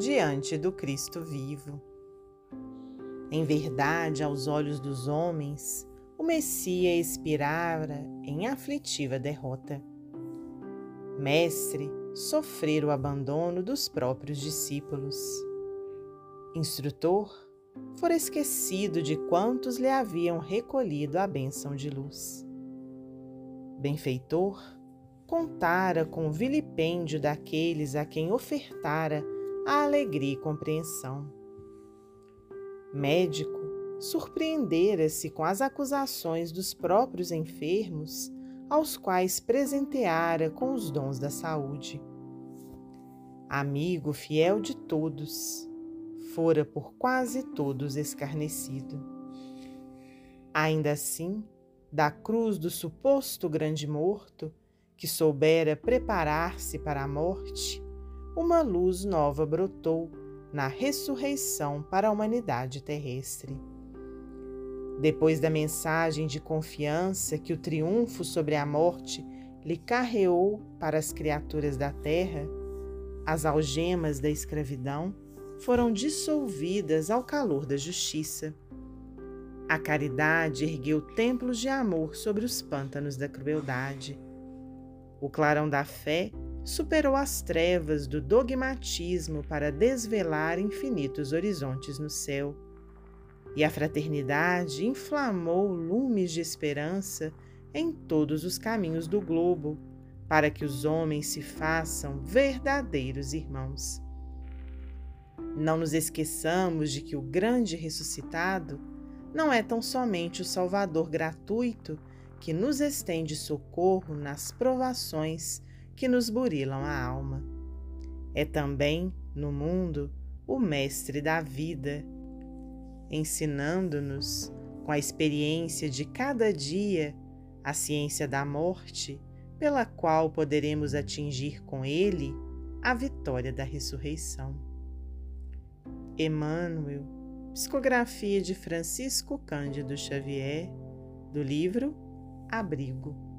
diante do Cristo vivo. Em verdade, aos olhos dos homens, o Messias expirara em aflitiva derrota. Mestre, sofrer o abandono dos próprios discípulos. Instrutor, fora esquecido de quantos lhe haviam recolhido a bênção de luz. Benfeitor, contara com o vilipêndio daqueles a quem ofertara a alegria e compreensão. Médico, surpreendera-se com as acusações dos próprios enfermos, aos quais presenteara com os dons da saúde. Amigo fiel de todos, fora por quase todos escarnecido. Ainda assim, da cruz do suposto grande morto, que soubera preparar-se para a morte, uma luz nova brotou na ressurreição para a humanidade terrestre. Depois da mensagem de confiança que o triunfo sobre a morte lhe carreou para as criaturas da terra, as algemas da escravidão foram dissolvidas ao calor da justiça. A caridade ergueu templos de amor sobre os pântanos da crueldade. O clarão da fé superou as trevas do dogmatismo para desvelar infinitos horizontes no céu. E a fraternidade inflamou lumes de esperança em todos os caminhos do globo, para que os homens se façam verdadeiros irmãos. Não nos esqueçamos de que o grande ressuscitado não é tão somente o Salvador gratuito que nos estende socorro nas provações que nos burilam a alma. É também, no mundo, o Mestre da vida, ensinando-nos, com a experiência de cada dia, a ciência da morte, pela qual poderemos atingir com ele a vitória da ressurreição. Emmanuel, psicografia de Francisco Cândido Xavier, do livro Abrigo.